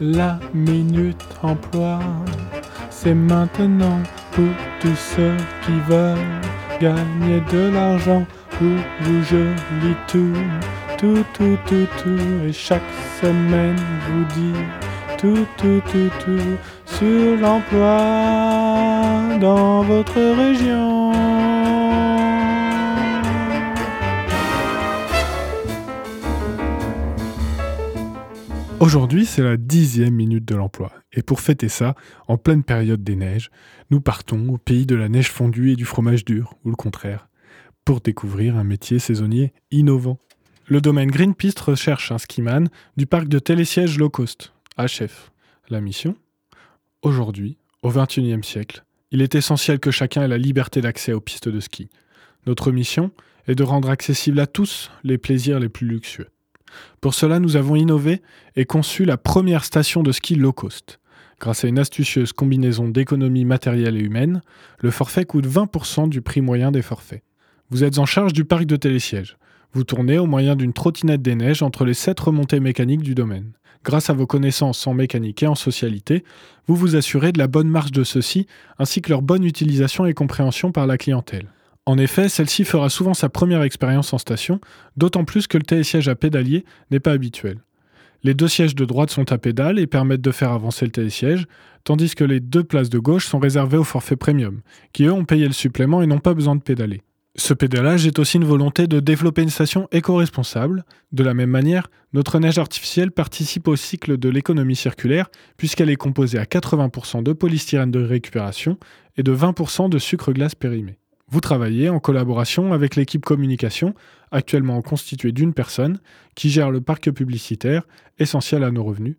La minute emploi, c'est maintenant pour tous ceux qui veulent gagner de l'argent. Pour vous, je lis tout, tout, tout, tout, tout. Et chaque semaine, vous dit tout, tout, tout, tout sur l'emploi dans votre région. Aujourd'hui, c'est la dixième minute de l'emploi. Et pour fêter ça, en pleine période des neiges, nous partons au pays de la neige fondue et du fromage dur, ou le contraire, pour découvrir un métier saisonnier innovant. Le domaine Greenpeace recherche un skiman du parc de télésiège low cost, HF. La mission? Aujourd'hui, au XXIe siècle, il est essentiel que chacun ait la liberté d'accès aux pistes de ski. Notre mission est de rendre accessibles à tous les plaisirs les plus luxueux. Pour cela, nous avons innové et conçu la première station de ski low cost. Grâce à une astucieuse combinaison d'économie matérielle et humaine, le forfait coûte 20% du prix moyen des forfaits. Vous êtes en charge du parc de télésièges. Vous tournez au moyen d'une trottinette des neiges entre les sept remontées mécaniques du domaine. Grâce à vos connaissances en mécanique et en socialité, vous vous assurez de la bonne marche de ceux-ci, ainsi que leur bonne utilisation et compréhension par la clientèle. En effet, celle-ci fera souvent sa première expérience en station, d'autant plus que le télésiège à pédalier n'est pas habituel. Les deux sièges de droite sont à pédale et permettent de faire avancer le télésiège, tandis que les deux places de gauche sont réservées au forfait premium, qui eux ont payé le supplément et n'ont pas besoin de pédaler. Ce pédalage est aussi une volonté de développer une station éco-responsable. De la même manière, notre neige artificielle participe au cycle de l'économie circulaire puisqu'elle est composée à 80% de polystyrène de récupération et de 20% de sucre glace périmé. Vous travaillez en collaboration avec l'équipe communication, actuellement constituée d'une personne, qui gère le parc publicitaire, essentiel à nos revenus,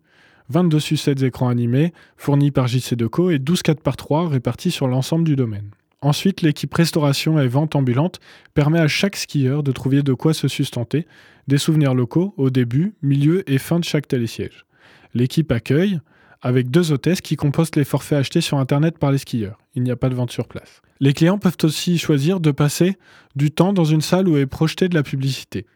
22 sucettes écrans animés, fournis par JC Deco et 12 4 par 3 répartis sur l'ensemble du domaine. Ensuite, l'équipe restauration et vente ambulante permet à chaque skieur de trouver de quoi se sustenter, des souvenirs locaux au début, milieu et fin de chaque télésiège. L'équipe accueille, avec deux hôtesses qui compostent les forfaits achetés sur Internet par les skieurs. Il n'y a pas de vente sur place. Les clients peuvent aussi choisir de passer du temps dans une salle où est projetée de la publicité.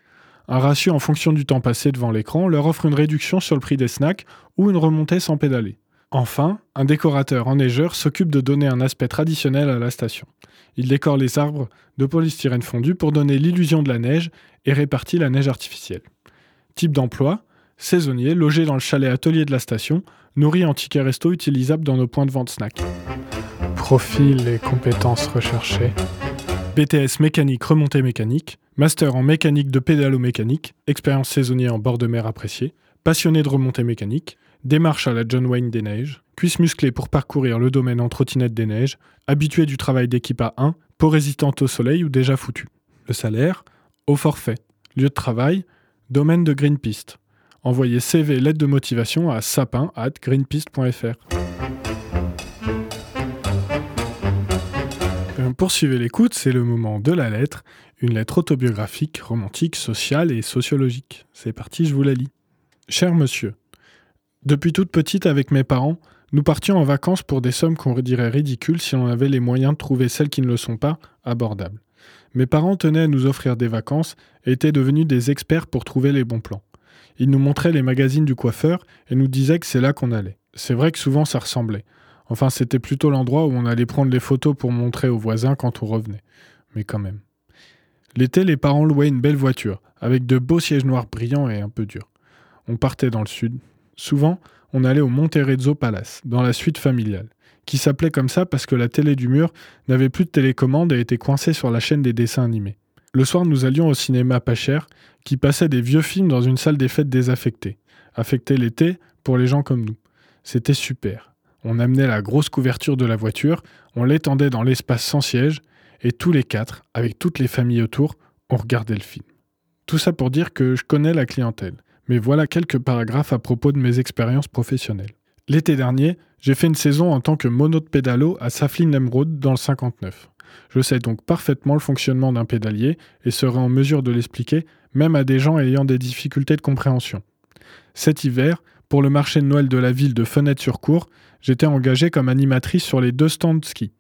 Un ratio en fonction du temps passé devant l'écran leur offre une réduction sur le prix des snacks ou une remontée sans pédaler. Enfin, un décorateur enneigeur s'occupe de donner un aspect traditionnel à la station. Il décore les arbres de polystyrène fondu pour donner l'illusion de la neige et répartit la neige artificielle. Type d'emploi saisonnier logé dans le chalet atelier de la station, nourri en tickets resto utilisables dans nos points de vente snack. Profil et compétences recherchées. BTS mécanique remontée mécanique, master en mécanique de pédalo-mécanique, expérience saisonnière en bord de mer appréciée, passionné de remontée mécanique, démarche à la John Wayne des neiges, cuisse musclée pour parcourir le domaine en trottinette des neiges, habitué du travail d'équipe à 1, peau résistante au soleil ou déjà foutu. Le salaire, au forfait. Lieu de travail, domaine de Greenpeace. Envoyez CV lettre de motivation à sapin at greenpeace.fr. Euh, poursuivez l'écoute, c'est le moment de la lettre, une lettre autobiographique, romantique, sociale et sociologique. C'est parti, je vous la lis. Cher monsieur, depuis toute petite avec mes parents, nous partions en vacances pour des sommes qu'on dirait ridicules si l'on avait les moyens de trouver celles qui ne le sont pas abordables. Mes parents tenaient à nous offrir des vacances et étaient devenus des experts pour trouver les bons plans. Il nous montrait les magazines du coiffeur et nous disait que c'est là qu'on allait. C'est vrai que souvent ça ressemblait. Enfin, c'était plutôt l'endroit où on allait prendre les photos pour montrer aux voisins quand on revenait. Mais quand même. L'été, les parents louaient une belle voiture, avec de beaux sièges noirs brillants et un peu durs. On partait dans le sud. Souvent, on allait au Monterezzo Palace, dans la suite familiale, qui s'appelait comme ça parce que la télé du mur n'avait plus de télécommande et était coincée sur la chaîne des dessins animés. Le soir, nous allions au cinéma pas cher, qui passait des vieux films dans une salle des fêtes désaffectée, affectée l'été pour les gens comme nous. C'était super. On amenait la grosse couverture de la voiture, on l'étendait dans l'espace sans siège, et tous les quatre, avec toutes les familles autour, on regardait le film. Tout ça pour dire que je connais la clientèle, mais voilà quelques paragraphes à propos de mes expériences professionnelles. L'été dernier, j'ai fait une saison en tant que mono de pédalo à Saflin Emerald dans le 59. Je sais donc parfaitement le fonctionnement d'un pédalier et serai en mesure de l'expliquer même à des gens ayant des difficultés de compréhension. Cet hiver, pour le marché de Noël de la ville de Fenêtre-sur-Cour, j'étais engagée comme animatrice sur les deux stands de ski.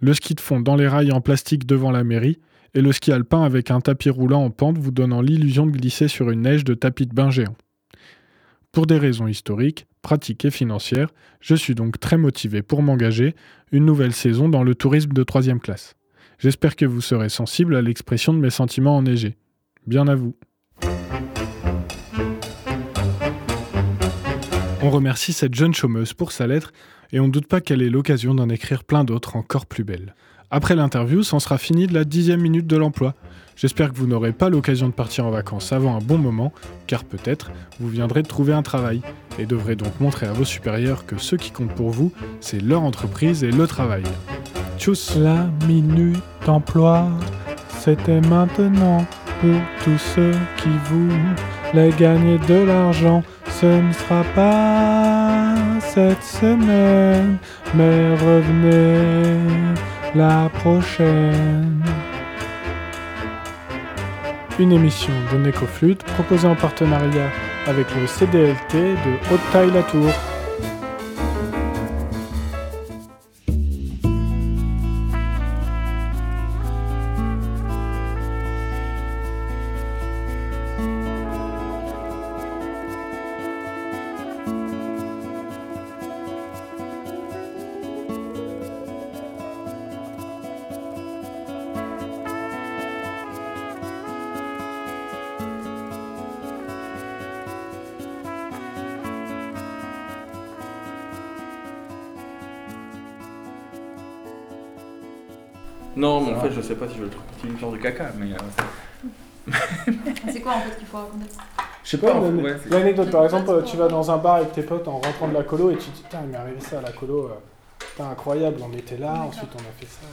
Le ski de fond dans les rails en plastique devant la mairie et le ski alpin avec un tapis roulant en pente vous donnant l'illusion de glisser sur une neige de tapis de bain géant. Pour des raisons historiques, pratiques et financières, je suis donc très motivé pour m'engager une nouvelle saison dans le tourisme de troisième classe. J'espère que vous serez sensible à l'expression de mes sentiments enneigés. Bien à vous. On remercie cette jeune chômeuse pour sa lettre et on ne doute pas qu'elle ait l'occasion d'en écrire plein d'autres encore plus belles. Après l'interview, c'en sera fini de la dixième minute de l'emploi. J'espère que vous n'aurez pas l'occasion de partir en vacances avant un bon moment, car peut-être vous viendrez de trouver un travail, et devrez donc montrer à vos supérieurs que ce qui compte pour vous, c'est leur entreprise et le travail. Tchuss La minute emploi, c'était maintenant pour tous ceux qui voulaient gagner de l'argent. Ce ne sera pas cette semaine, mais revenez la prochaine. Une émission de Necoflute proposée en partenariat avec le CDLT de Haute-Taille-la-Tour. Non, mais en fait, je sais pas si je veux le une genre de caca, mais. euh, C'est quoi en fait qu'il faut raconter? Je sais pas, en fait, ouais, c'est- L'anecdote, par exemple, tu vas dans un bar avec tes potes en rentrant de la colo et tu te dis Putain, il m'est arrivé ça à la colo. euh, Putain, incroyable, on était là, ensuite on a fait ça.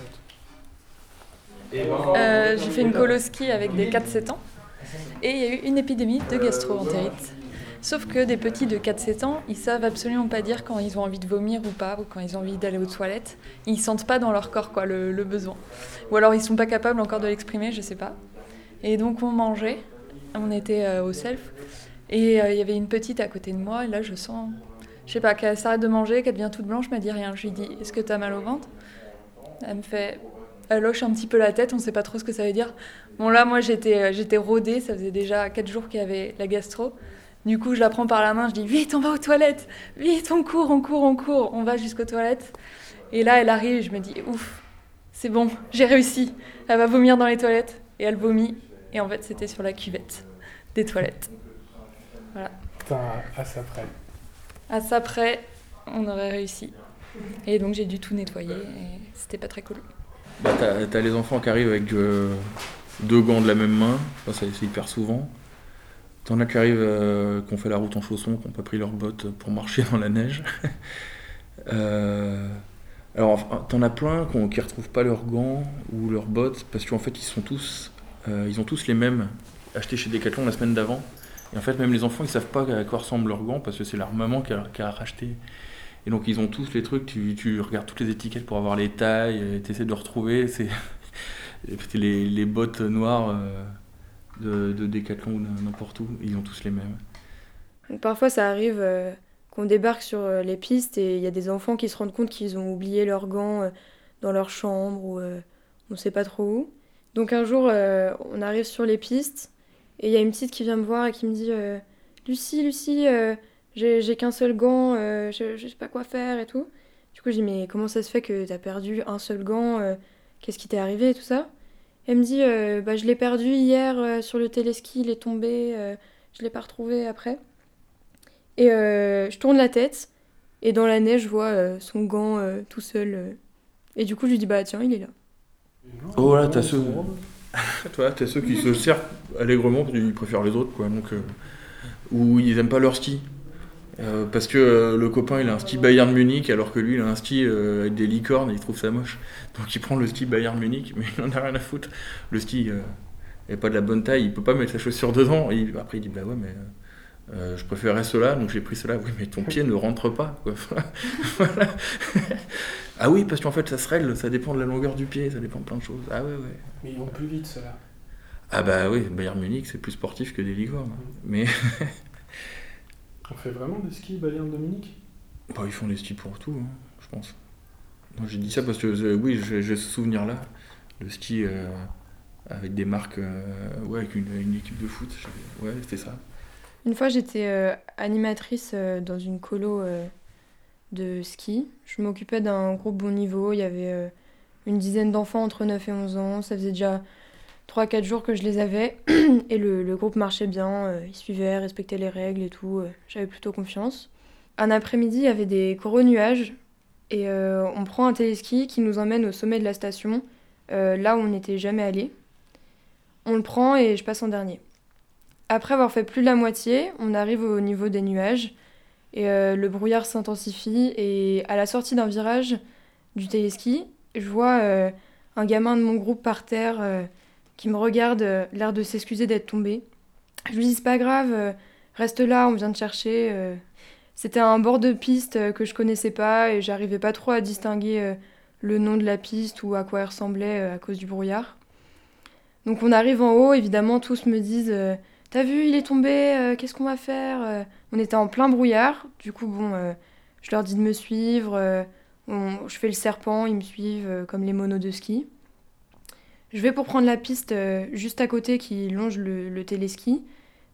Et tout. Ben, Euh, J'ai fait une coloski avec des 4-7 ans et il y a eu une épidémie de gastro-entérite. Sauf que des petits de 4-7 ans, ils savent absolument pas dire quand ils ont envie de vomir ou pas, ou quand ils ont envie d'aller aux toilettes. Ils sentent pas dans leur corps quoi, le, besoin. Ou alors ils sont pas capables encore de l'exprimer, je sais pas. Et donc on mangeait, on était euh, au self, et euh, il y avait une petite à côté de moi, et là je sens, je sais pas, qu'elle s'arrête de manger, qu'elle devient toute blanche, me dis rien. Je lui dis Est-ce que t'as mal au ventre? Elle me fait elle hoche un petit peu la tête, on sait pas trop ce que ça veut dire. Bon là moi j'étais euh, j'étais rodée, ça faisait déjà 4 jours qu'il y avait la gastro. Du coup je la prends par la main, je dis vite on va aux toilettes, vite on court, on court, on court, on va jusqu'aux toilettes. Et là elle arrive, je me dis ouf, c'est bon, j'ai réussi. Elle va vomir dans les toilettes et elle vomit. Et en fait c'était sur la cuvette des toilettes. Putain, à ça près. À ça près, on aurait réussi. Et donc j'ai dû tout nettoyer et c'était pas très cool. bah, t'as t'as les enfants qui arrivent avec euh, deux gants de la même main, ça c'est hyper souvent. T'en as qui arrivent, euh, qui ont fait la route en chaussons, qui n'ont pas pris leurs bottes pour marcher dans la neige. Euh, alors, t'en as plein qui ne retrouvent pas leurs gants ou leurs bottes parce qu'en fait, ils sont tous, euh, ils ont tous les mêmes achetés chez Decathlon la semaine d'avant. Et en fait, même les enfants, ils savent pas à quoi ressemblent leurs gants parce que c'est leur maman qui a, racheté. Et donc, ils ont tous les trucs. Tu, regardes toutes les étiquettes pour avoir les tailles, tu essaies de retrouver. C'est les bottes noires euh, de, de Decathlon ou n'importe où. Ils ont tous les mêmes. Parfois, ça arrive euh, qu'on débarque sur euh, les pistes et il y a des enfants qui se rendent compte qu'ils ont oublié leurs gants euh, dans leur chambre ou on ne sait pas trop où. Donc un jour, on arrive sur les pistes et il y a une petite qui vient me voir et qui me dit Lucie, Lucie, j'ai qu'un seul gant, je, je sais pas quoi faire et tout. Du coup, je dis Mais comment ça se fait que t'as perdu un seul gant Qu'est-ce qui t'est arrivé et tout ça? Elle me dit euh, Bah, je l'ai perdu hier euh, sur le téléski, il est tombé, euh, je l'ai pas retrouvé après. Et euh, je tourne la tête et dans la neige, je vois euh, son gant euh, tout seul. euh. Et du coup, je lui dis Bah, tiens, il est là. Oh là, t'as ceux, toi, t'as ceux qui se servent allègrement, puis ils préfèrent les autres, quoi. Donc, euh, ou ils aiment pas leur ski. Euh, parce que euh, le copain il a un ski Bayern Munich alors que lui il a un ski euh, avec des licornes et il trouve ça moche. Donc il prend le ski Bayern Munich mais il en a rien à foutre. Le ski euh, est pas de la bonne taille, il peut pas mettre sa chaussure dedans. Et il- après il dit bah ouais mais je préférais cela donc j'ai pris cela. Oui mais ton pied ne rentre pas. quoi. Voilà. ah oui parce qu'en fait ça se règle, ça dépend de la longueur du pied, ça dépend de plein de choses. Ah ouais ouais. Mais ils vont plus vite, ceux-là. Ah bah oui, Bayern Munich c'est plus sportif que des licornes. Mais On fait vraiment des skis Bayern Munich Bah, ils font des skis pour tout, hein, je pense. Non, j'ai dit ça parce que euh, oui, j'ai ce souvenir-là. Le ski euh, avec des marques, euh, ouais, avec une, une équipe de foot. Ouais, c'était ça. Une fois, j'étais euh, animatrice euh, dans une colo euh, de ski. Je m'occupais d'un groupe bon niveau. Il y avait une dizaine d'enfants entre 9 et 11 ans. Ça faisait déjà 3-4 jours que je les avais. Et le, le groupe marchait bien. ils suivaient, respectaient les règles et tout. J'avais plutôt confiance. Un après-midi, il y avait des gros nuages. Et on prend un téléski qui nous emmène au sommet de la station, là où on n'était jamais allé. On le prend et je passe en dernier. Après avoir fait plus de la moitié, on arrive au niveau des nuages et euh, le brouillard s'intensifie et à la sortie d'un virage du téléski, je vois euh, un gamin de mon groupe par terre euh, qui me regarde, l'air de s'excuser d'être tombé. Je lui dis c'est pas grave, reste là, on vient te chercher. C'était un bord de piste que je connaissais pas et j'arrivais pas trop à distinguer le nom de la piste ou à quoi elle ressemblait à cause du brouillard. Donc on arrive en haut, évidemment tous me disent T'as vu, il est tombé, euh, qu'est-ce qu'on va faire euh On était en plein brouillard, du coup, bon, euh, je leur dis de me suivre, je fais le serpent, ils me suivent comme les monos de ski. Je vais pour prendre la piste juste à côté qui longe le, téléski,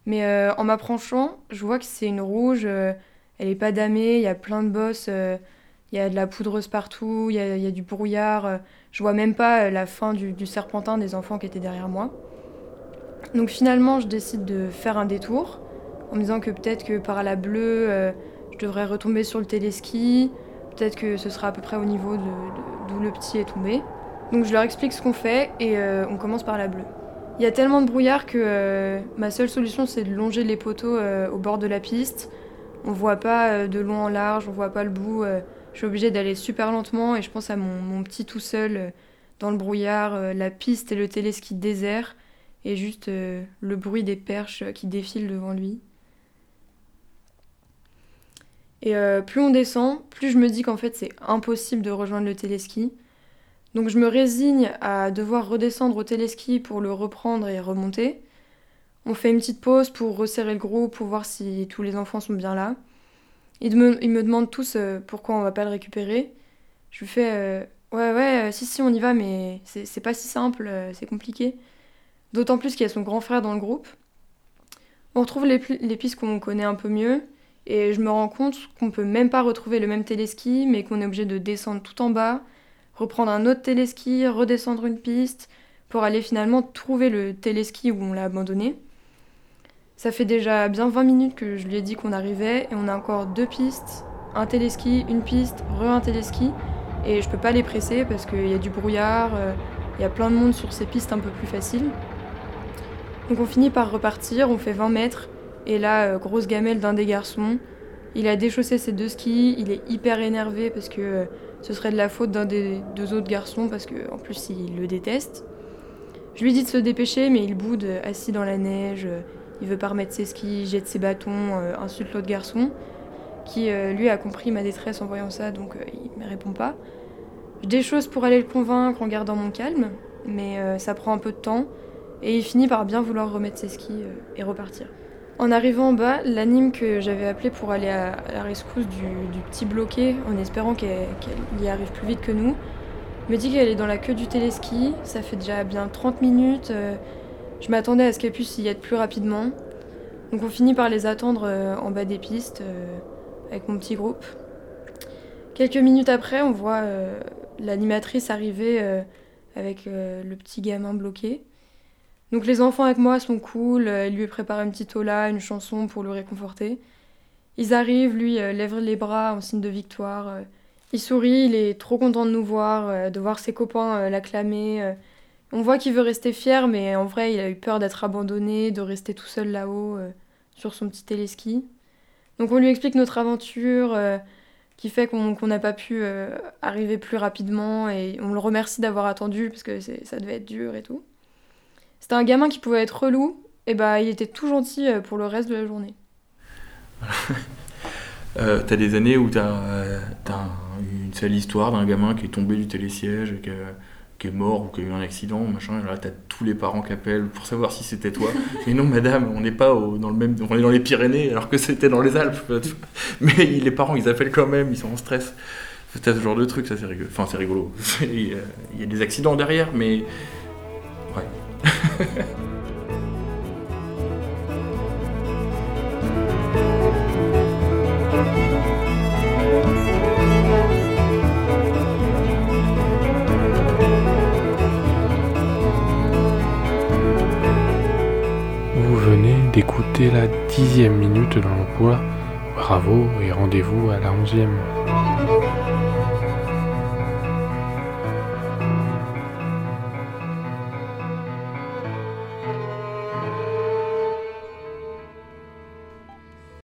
mais en m'approchant, je vois que c'est une rouge, elle est pas damée, il y a plein de bosses, il y a de la poudreuse partout, il y a, du brouillard, je vois même pas la fin du serpentin des enfants qui étaient derrière moi. Donc finalement, je décide de faire un détour en me disant que peut-être que par la bleue, euh, je devrais retomber sur le téléski, peut-être que ce sera à peu près au niveau d'où le petit est tombé. Donc je leur explique ce qu'on fait et euh, on commence par la bleue. Il y a tellement de brouillard que euh, ma seule solution c'est de longer les poteaux au bord de la piste. On voit pas de long en large, on voit pas le bout. je suis obligée d'aller super lentement et je pense à mon, mon petit tout seul dans le brouillard, la piste et le téléski désert et juste euh, le bruit des perches qui défilent devant lui. Et euh, plus on descend, plus je me dis qu'en fait c'est impossible de rejoindre le téléski. Donc je me résigne à devoir redescendre au téléski pour le reprendre et remonter. On fait une petite pause pour resserrer le groupe, pour voir si tous les enfants sont bien là. Ils me, ils me demandent tous euh, pourquoi on va pas le récupérer. Je lui fais Ouais, ouais, si, si, on y va, mais c'est pas si simple, c'est compliqué. D'autant plus qu'il y a son grand frère dans le groupe. On retrouve les, pistes qu'on connaît un peu mieux, et je me rends compte qu'on peut même pas retrouver le même téléski, mais qu'on est obligé de descendre tout en bas, reprendre un autre téléski, redescendre une piste, pour aller finalement trouver le téléski où on l'a abandonné. Ça fait déjà bien 20 minutes que je lui ai dit qu'on arrivait, et on a encore deux pistes, un téléski, une piste, re un téléski, et je peux pas les presser parce qu'il y a du brouillard, euh, il y a plein de monde sur ces pistes un peu plus faciles. Donc on finit par repartir, on fait 20 mètres, et là, euh, grosse gamelle d'un des garçons. Il a déchaussé ses deux skis, il est hyper énervé parce que euh, ce serait de la faute d'un des deux autres garçons, parce qu'en plus il le déteste. Je lui dis de se dépêcher, mais il boude euh, assis dans la neige, il veut pas remettre ses skis, jette ses bâtons, insulte l'autre garçon, qui lui a compris ma détresse en voyant ça, donc il me répond pas. Je déchausse pour aller le convaincre en gardant mon calme, mais ça prend un peu de temps. Et il finit par bien vouloir remettre ses skis euh, et repartir. En arrivant en bas, l'anime que j'avais appelé pour aller à la rescousse du, petit bloqué, en espérant qu'elle y arrive plus vite que nous, me dit qu'elle est dans la queue du téléski. Ça fait déjà bien 30 minutes. Euh, je m'attendais à ce qu'elle puisse y être plus rapidement. Donc on finit par les attendre euh, en bas des pistes avec mon petit groupe. Quelques minutes après, on voit l'animatrice arriver avec le petit gamin bloqué. Donc les enfants avec moi sont cool, euh, ils lui préparent un petit tola, une chanson pour le réconforter. Ils arrivent, lui euh, lève les bras en signe de victoire. Euh. Il sourit, il est trop content de nous voir, de voir ses copains l'acclamer. On voit qu'il veut rester fier, mais en vrai, il a eu peur d'être abandonné, de rester tout seul là-haut sur son petit téléski. Donc on lui explique notre aventure, qui fait qu'on n'a pas pu arriver plus rapidement, et on le remercie d'avoir attendu, parce que ça devait être dur et tout. C'était un gamin qui pouvait être relou, et bah il était tout gentil euh, pour le reste de la journée. euh, t'as des années où t'as euh, une sale histoire d'un gamin qui est tombé du télésiège, qui, qui est mort ou qui a eu un accident, machin, et là t'as tous les parents qui appellent pour savoir si c'était toi. Mais non madame, on n'est pas dans le même, on est dans les Pyrénées alors que c'était dans les Alpes. Mais les parents ils appellent quand même, ils sont en stress. C'est ce genre de truc, ça c'est rigolo. Enfin c'est rigolo. Il y a des accidents derrière, mais vous venez d'écouter la dixième minute dans le poids. Bravo et rendez-vous à la onzième.